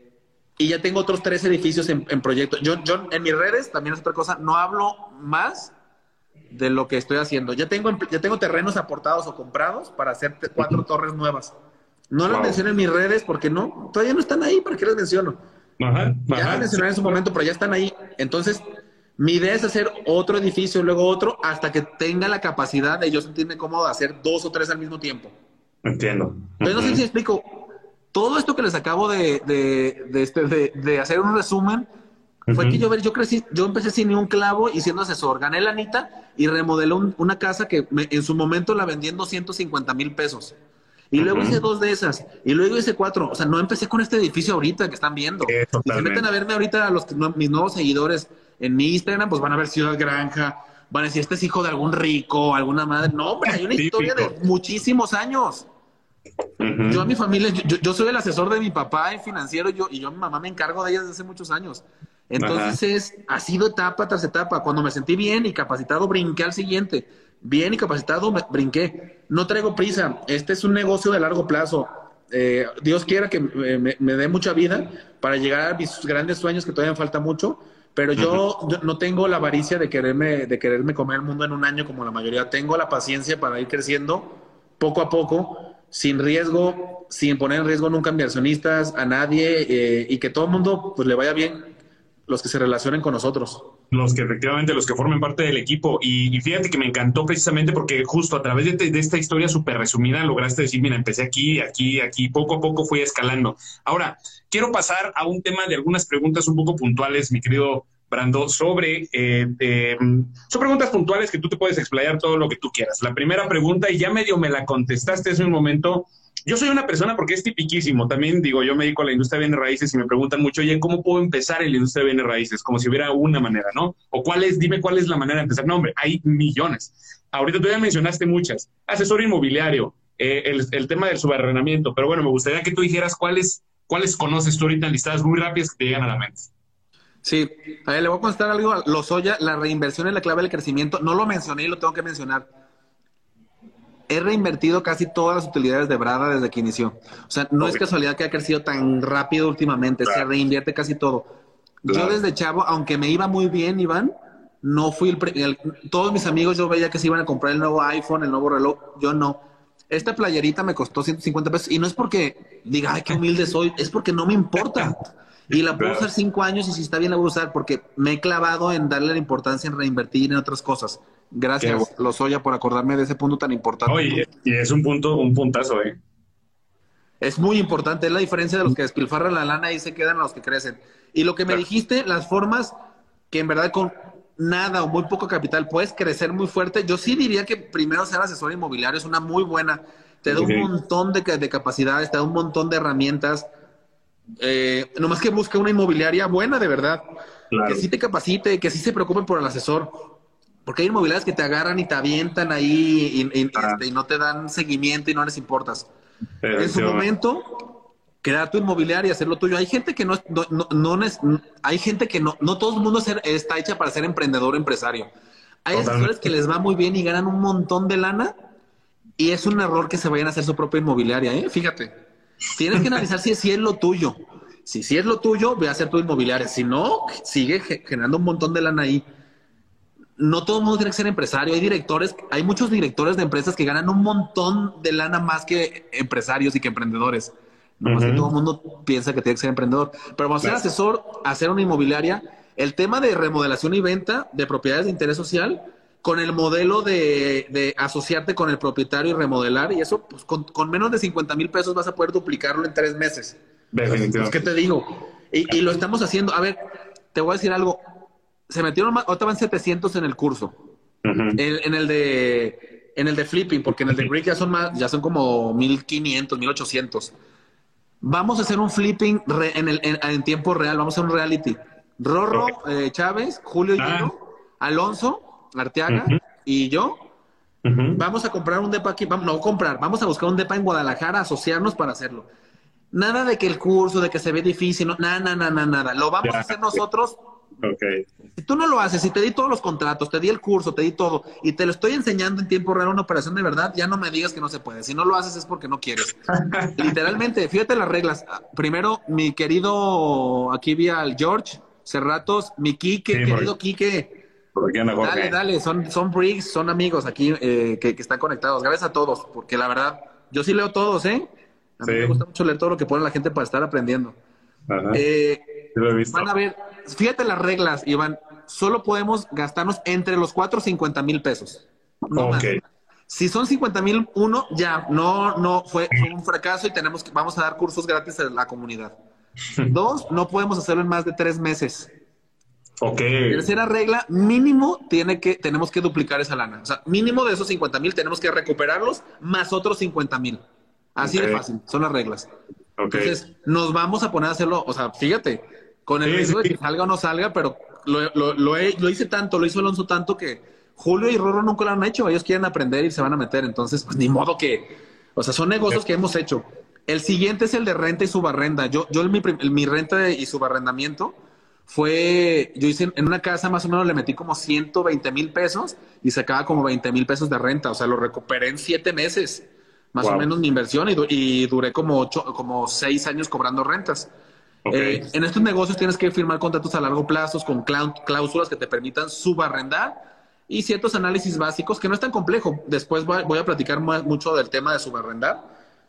y ya tengo otros tres edificios en, proyecto. Yo, yo en mis redes, también es otra cosa, no hablo más de lo que estoy haciendo. Ya tengo, ya tengo terrenos aportados o comprados para hacer cuatro torres nuevas. No las menciono en mis redes porque no, todavía no están ahí, ¿para qué las menciono? ya las mencionaré en su momento, pero ya están ahí. Entonces, mi idea es hacer otro edificio, luego otro, hasta que tenga la capacidad de yo sentirme cómodo de hacer dos o tres al mismo tiempo. Entiendo. Entonces, no sé si explico. Todo esto que les acabo de, de, este, de, hacer un resumen fue que yo, yo crecí, yo empecé sin ni un clavo y siendo asesor. Gané la anita y remodelé una casa que en su momento la vendí en 250 mil pesos. Y luego hice dos de esas. Y luego hice cuatro. O sea, no empecé con este edificio ahorita que están viendo. y se meten a verme ahorita a los, mis nuevos seguidores en mi Instagram, pues van a ver Ciudad Granja, van a decir, este es hijo de algún rico, alguna madre. No, hombre, hay una historia de muchísimos años. Yo a mi familia, yo, soy el asesor de mi papá en financiero yo, y yo a mi mamá me encargo de ella desde hace muchos años. Entonces es, ha sido etapa tras etapa. Cuando me sentí bien y capacitado, brinqué al siguiente. Bien y capacitado, me, brinqué. No traigo prisa. Este es un negocio de largo plazo. Eh, Dios quiera que me, me, dé mucha vida para llegar a mis grandes sueños, que todavía me falta mucho. Pero yo, no tengo la avaricia de quererme, de quererme comer el mundo en un año como la mayoría. Tengo la paciencia para ir creciendo poco a poco, sin riesgo, sin poner en riesgo nunca a inversionistas, a nadie, eh, y que todo el mundo pues le vaya bien los que se relacionen con nosotros. Los que efectivamente, los que formen parte del equipo. Y, fíjate que me encantó precisamente porque justo a través de, de esta historia súper resumida lograste decir, mira, empecé aquí, aquí, aquí, poco a poco fui escalando. Ahora, quiero pasar a un tema de algunas preguntas un poco puntuales, mi querido Brando, sobre, eh, eh, son preguntas puntuales que tú te puedes explayar todo lo que tú quieras. La primera pregunta, y ya medio me la contestaste hace un momento, yo soy una persona porque es tipiquísimo. También digo, yo me dedico a la industria de bienes raíces y me preguntan mucho, oye, ¿cómo puedo empezar en la industria de bienes raíces? Como si hubiera una manera, ¿no? O cuál es, dime cuál es la manera de empezar. No, hombre, hay millones. Ahorita tú ya mencionaste muchas. Asesor inmobiliario, eh, el, el, tema del subarrenamiento. Pero bueno, me gustaría que tú dijeras cuáles, cuáles conoces tú ahorita listadas muy rápidas que te llegan a la mente. Sí, a ver, le voy a contar algo a Lozoya, la reinversión es la clave del crecimiento. No lo mencioné y lo tengo que mencionar he reinvertido casi todas las utilidades de Brada desde que inició. O sea, no es casualidad que ha crecido tan rápido últimamente, se reinvierte casi todo. Yo desde chavo, aunque me iba muy bien, Iván, no fui el, Todos mis amigos yo veía que se iban a comprar el nuevo iPhone, el nuevo reloj, yo no. Esta playerita me costó 150 pesos y no es porque diga, ay, qué humilde soy, es porque no me importa. Y la puedo usar cinco años y si está bien la voy a usar porque me he clavado en darle la importancia en reinvertir en otras cosas. Gracias, Lozoya, por acordarme de ese punto tan importante. Oye, y es un punto, un puntazo, ¿eh? Es muy importante, es la diferencia de los que despilfarran la lana y se quedan los que crecen. Y lo que me dijiste, las formas que en verdad con nada o muy poco capital puedes crecer muy fuerte, yo sí diría que primero ser asesor inmobiliario es una muy buena, te da un montón de, de, capacidades, te da un montón de herramientas. Eh, nomás que busque una inmobiliaria buena de verdad, que sí te capacite, que sí se preocupe por el asesor porque hay inmobiliarias que te agarran y te avientan ahí y, ah. este, no te dan seguimiento y no les importas. en su momento, crear tu inmobiliaria, hacer lo tuyo. Hay gente que no, no, no, hay gente que no, no todo el mundo está hecha para ser emprendedor empresario. Hay asesores que les va muy bien y ganan un montón de lana Y es un error que se vayan a hacer su propia inmobiliaria, ¿eh? Fíjate. Tienes que analizar si, si es lo tuyo. Si, si es lo tuyo, ve a hacer tu inmobiliaria. Si no, sigue generando un montón de lana ahí. No todo el mundo tiene que ser empresario. Hay directores, hay muchos directores de empresas que ganan un montón de lana más que empresarios y que emprendedores. No que todo el mundo piensa que tiene que ser emprendedor. Pero vamos a ser asesor, hacer una inmobiliaria, el tema de remodelación y venta de propiedades de interés social, con el modelo de, asociarte con el propietario y remodelar, y eso, pues con, menos de 50 mil pesos vas a poder duplicarlo en tres meses. Definitivamente. ¿Qué te digo? Y, lo estamos haciendo. A ver, te voy a decir algo. Se metieron más, ahorita van 700 en el curso. en, el de en el de flipping, porque en el de Greek ya son más, ya son como 1500, 1800. Vamos a hacer un flipping en, el, en, tiempo real, vamos a hacer un reality. Rorro, eh, Chávez, Julio y ah. yo, Alonso, Arteaga y yo vamos a comprar un depa aquí, vamos, no comprar, vamos a buscar un depa en Guadalajara, asociarnos para hacerlo. Nada de que el curso, de que se ve difícil, nada, nada, nada, nada. Lo vamos a hacer nosotros. Okay. Si tú no lo haces, si te di todos los contratos, te di el curso, te di todo, y te lo estoy enseñando en tiempo real una operación de verdad, ya no me digas que no se puede. Si no lo haces es porque no quieres. Literalmente, fíjate las reglas. Primero, mi querido, aquí vi al George Cerratos, mi Quique, querido Quique, Dale, dale, son, son bricks, son amigos aquí eh, que, están conectados. Gracias a todos, porque la verdad, yo sí leo todos, ¿eh? A mí me gusta mucho leer todo lo que pone la gente para estar aprendiendo. Eh, van a ver, fíjate las reglas, Iván. Solo podemos gastarnos entre los 4 y 50 mil pesos. No Si son 50 mil, uno, ya, no, no, fue, fue, un fracaso y tenemos que, vamos a dar cursos gratis a la comunidad. Dos, no podemos hacerlo en más de tres meses. Ok. Tercera regla, mínimo tiene que, tenemos que duplicar esa lana. O sea, mínimo de esos 50 mil tenemos que recuperarlos más otros 50 mil. Así de fácil, son las reglas. Entonces, nos vamos a poner a hacerlo, o sea, fíjate, con el riesgo de que salga o no salga, pero lo, lo, lo, hice tanto, lo hizo Alonso tanto que Julio y Roro nunca lo han hecho. Ellos quieren aprender y se van a meter. Entonces, pues ni modo que, o sea, son negocios que hemos hecho. El siguiente es el de renta y subarrenda. Yo, yo mi, mi renta y subarrendamiento fue, yo hice en una casa más o menos le metí como 120 mil pesos y sacaba como 20 mil pesos de renta, o sea, lo recuperé en siete meses, más o menos mi inversión y, duré como ocho, como seis años cobrando rentas. Eh, en estos negocios tienes que firmar contratos a largo plazo con cláusulas que te permitan subarrendar y ciertos análisis básicos que no es tan complejo. Después voy, a platicar mucho del tema de subarrendar.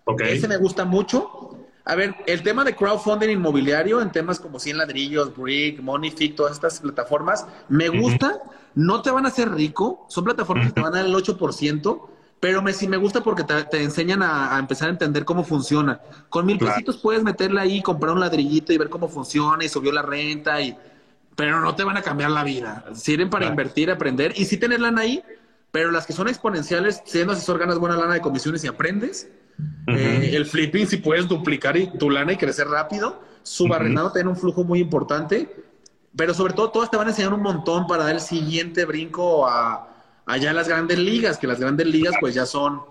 Okay. Ese me gusta mucho. A ver, el tema de crowdfunding inmobiliario en temas como 100 ladrillos, Brick, Moneyfic, todas estas plataformas, me gusta. No te van a hacer rico, son plataformas que te van a dar el 8%, pero me, sí me gusta porque te, enseñan a, empezar a entender cómo funciona. Con mil pesitos puedes meterle ahí, comprar un ladrillito y ver cómo funciona y subió la renta, y, pero no te van a cambiar la vida. Sirven para invertir, aprender y sí tener lana ahí, pero las que son exponenciales, siendo asesor ganas buena lana de comisiones y aprendes. Eh, el flipping, si puedes duplicar tu lana y crecer rápido, su barrenado tiene un flujo muy importante, pero sobre todo todas te van a enseñar un montón para dar el siguiente brinco a allá las grandes ligas, que las grandes ligas pues ya son,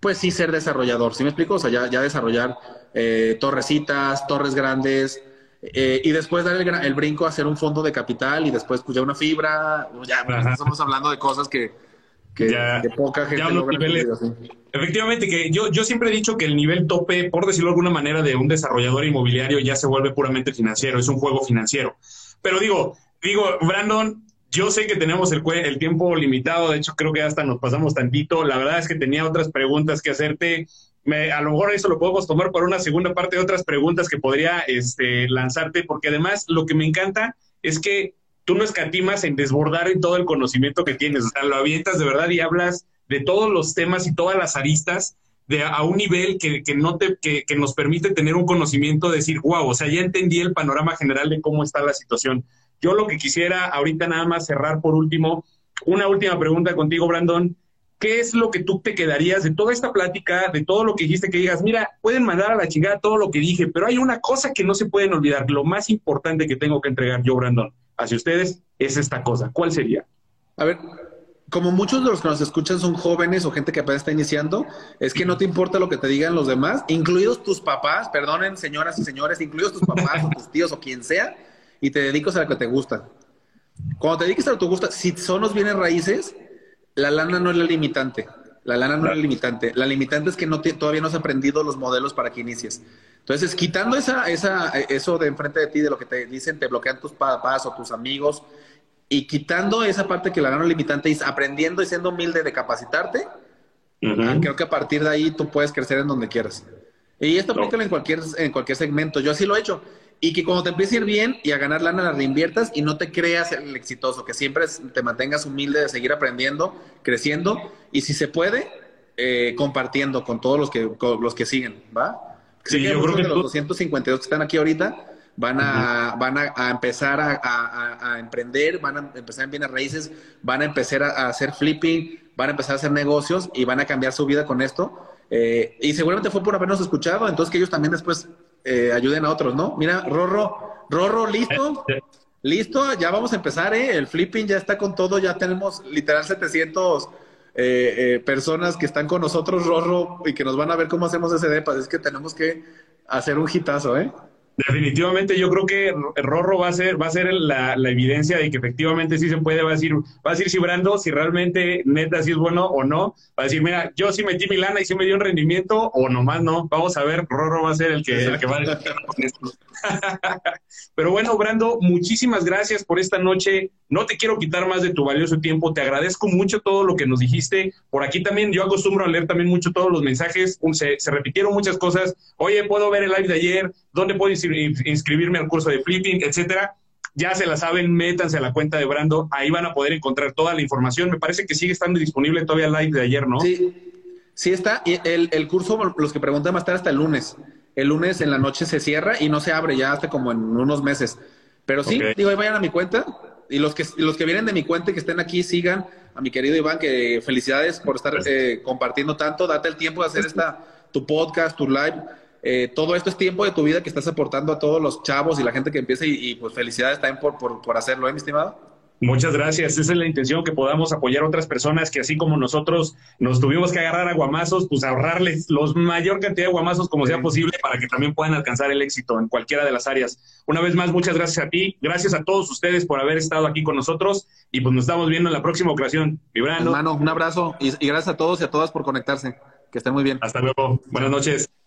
pues sí ser desarrollador, ¿sí me explico? O sea, ya, ya desarrollar eh, torrecitas, torres grandes, eh, y después dar el, brinco a hacer un fondo de capital y después pues ya una fibra, ya estamos hablando de cosas que, que, poca gente logra Efectivamente, que yo, yo siempre he dicho que el nivel tope, por decirlo de alguna manera, de un desarrollador inmobiliario ya se vuelve puramente financiero, es un juego financiero. Pero digo, digo, Brandon, yo sé que tenemos el, el tiempo limitado, de hecho creo que hasta nos pasamos tantito. La verdad es que tenía otras preguntas que hacerte. Me, a lo mejor eso lo podemos tomar para una segunda parte de otras preguntas que podría este, lanzarte, porque además lo que me encanta es que tú no escatimas en desbordar en todo el conocimiento que tienes, o sea, lo avientas de verdad y hablas de todos los temas y todas las aristas de, a un nivel que, no te, que, nos permite tener un conocimiento de decir, wow, o sea, ya entendí el panorama general de cómo está la situación. Yo lo que quisiera ahorita nada más cerrar por último, una última pregunta contigo, Brandon. ¿Qué es lo que tú te quedarías de toda esta plática, de todo lo que dijiste, que digas, mira, pueden mandar a la chingada todo lo que dije, pero hay una cosa que no se pueden olvidar, lo más importante que tengo que entregar yo, Brandon, hacia ustedes, es esta cosa. ¿Cuál sería? A ver, como muchos de los que nos escuchan son jóvenes o gente que apenas está iniciando, es que no te importa lo que te digan los demás, incluidos tus papás, perdonen señoras y señores, incluidos tus papás o tus tíos o quien sea, y te dedicas a lo que te gusta. Cuando te dediques a lo que te gusta, si son los bienes raíces, la lana no es la limitante. La lana no es limitante. La limitante es que no todavía no has aprendido los modelos para que inicies. Entonces, quitando esa, esa, eso de enfrente de ti, de lo que te dicen, te bloquean tus papás o tus amigos, y quitando esa parte que la lana es limitante y aprendiendo y siendo humilde de capacitarte, creo que a partir de ahí tú puedes crecer en donde quieras. Y esto aplica en, cualquier, en cualquier segmento. Yo así lo he hecho. Y que cuando te empiece a ir bien y a ganar lana, la reinviertas y no te creas el exitoso, que siempre te mantengas humilde de seguir aprendiendo, creciendo y si se puede, eh, compartiendo con todos los que, los que siguen, ¿va? Sí, yo creo que los 252 que están aquí ahorita van a, van a, empezar a, emprender, van a empezar en bienes raíces, van a empezar a, hacer flipping, van a empezar a hacer negocios y van a cambiar su vida con esto. Eh, y seguramente fue por habernos escuchado, entonces que ellos también después eh, ayuden a otros, ¿no? Mira, Rorro, Rorro, listo. Listo, ya vamos a empezar, ¿eh? El flipping ya está con todo, ya tenemos literal 700 eh, eh, personas que están con nosotros, Rorro, y que nos van a ver cómo hacemos ese depa. Es que tenemos que hacer un hitazo, ¿eh? Definitivamente, yo creo que Rorro va a ser, va a ser la, evidencia de que efectivamente sí se puede, va a decir, va a decir cibrando si realmente neta si es bueno o no. Va a decir, mira, yo sí metí mi lana y sí me dio un rendimiento, o nomás no. Vamos a ver, Rorro va a ser el que, el que va a. Pero bueno, Brando, muchísimas gracias por esta noche. No te quiero quitar más de tu valioso tiempo. Te agradezco mucho todo lo que nos dijiste. Por aquí también, yo acostumbro a leer también mucho todos los mensajes. Se, se repitieron muchas cosas. Oye, ¿puedo ver el live de ayer? ¿Dónde puedo inscribirme al curso de flipping, etcétera? Ya se la saben, métanse a la cuenta de Brando. Ahí van a poder encontrar toda la información. Me parece que sigue estando disponible todavía el live de ayer, ¿no? Sí, sí está. Y el, el curso, los que preguntan, va a estar hasta el lunes el lunes en la noche se cierra y no se abre ya hasta como en unos meses. Pero sí, digo, vayan a mi cuenta y los que, los que vienen de mi cuenta y que estén aquí sigan a mi querido Iván, que felicidades por estar eh, compartiendo tanto, date el tiempo de hacer esta, tu podcast, tu live. Eh, todo esto es tiempo de tu vida que estás aportando a todos los chavos y la gente que empieza y, pues felicidades también por, por, por hacerlo, ¿eh, mi estimado? Muchas gracias. Esa es la intención, que podamos apoyar a otras personas que así como nosotros nos tuvimos que agarrar a guamazos, pues ahorrarles los mayor cantidad de guamazos como sea posible para que también puedan alcanzar el éxito en cualquiera de las áreas. Una vez más, muchas gracias a ti. Gracias a todos ustedes por haber estado aquí con nosotros y pues nos estamos viendo en la próxima ocasión. Vibrando. Hermano, un abrazo y, y gracias a todos y a todas por conectarse. Que estén muy bien. Hasta luego. Buenas noches.